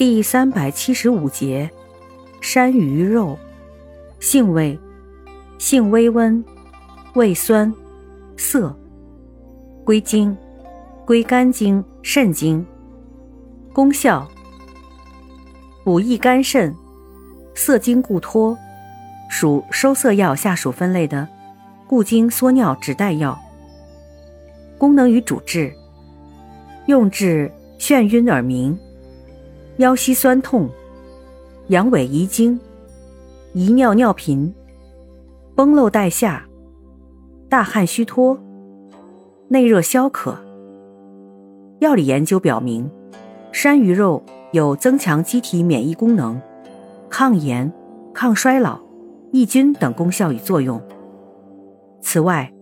第三百七十五节，山萸肉，性味，性微温，味酸，涩。归经，归肝经、肾经。功效，补益肝肾，涩精固脱，属收涩药下属分类的固精缩尿止带药。功能与主治，用治眩晕耳鸣。腰膝酸痛、阳痿遗精、遗尿尿频、崩漏带下、大汗虚脱、内热消渴。药理研究表明，山萸肉有增强机体免疫功能、抗炎、抗衰老、抑菌等功效与作用。此外，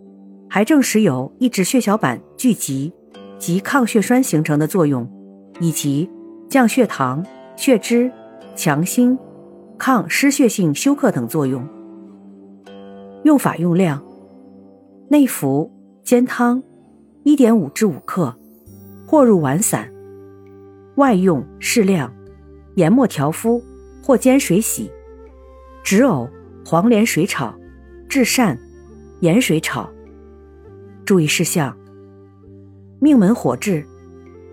还证实有抑制血小板聚集及抗血栓形成的作用，以及。降血糖、血脂、强心、抗失血性休克等作用。用法用量：内服煎汤，一点五至五克，或入丸散；外用适量，研末调敷或煎水洗。止呕黄连水炒，治疝盐水炒。注意事项：命门火炙，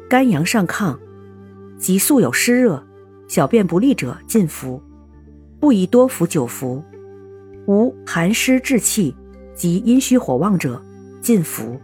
肝阳上亢。即素有湿热、小便不利者禁服，不宜多服久服；无寒湿滞气及阴虚火旺者禁服。